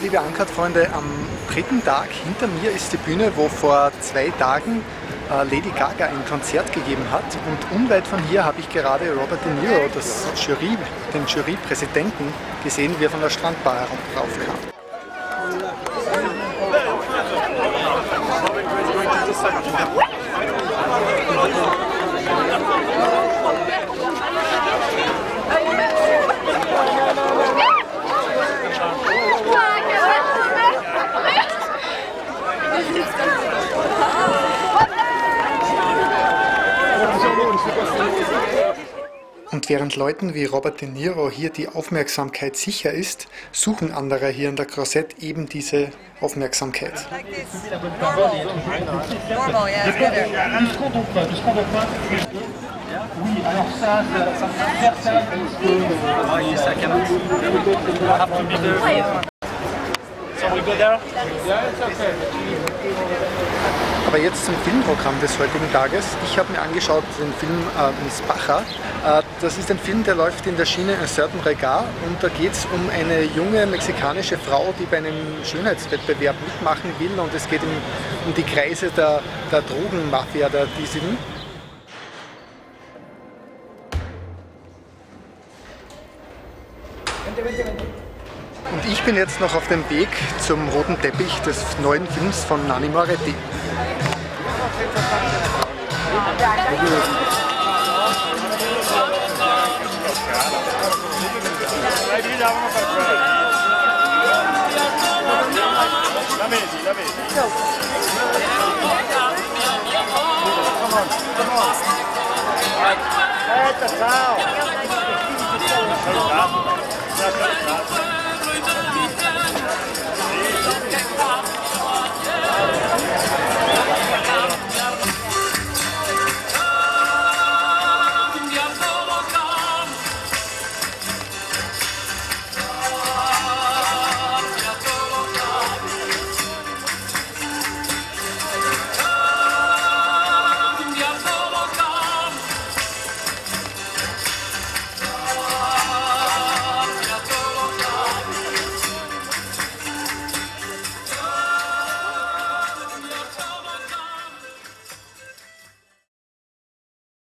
liebe Uncut-Freunde, am dritten Tag hinter mir ist die Bühne, wo vor zwei Tagen äh, Lady Gaga ein Konzert gegeben hat. Und unweit von hier habe ich gerade Robert De Niro, das Jury, den Jurypräsidenten, gesehen, wie er von der Strandbar raufkam. Während Leuten wie Robert De Niro hier die Aufmerksamkeit sicher ist, suchen andere hier in der Croisette eben diese Aufmerksamkeit. Aber jetzt zum Filmprogramm des heutigen Tages. Ich habe mir angeschaut den Film äh, Miss Bacher. Äh, das ist ein Film, der läuft in der Schiene Un certain regard und da geht es um eine junge mexikanische Frau, die bei einem Schönheitswettbewerb mitmachen will und es geht um, um die Kreise der, der Drogenmafia der diesigen. Und ich bin jetzt noch auf dem Weg zum roten Teppich des neuen Films von Nani Moretti. La vedi, la vedi. Come on, come on. Aspetta, ciao. Salutato. Ciao, ciao, ciao.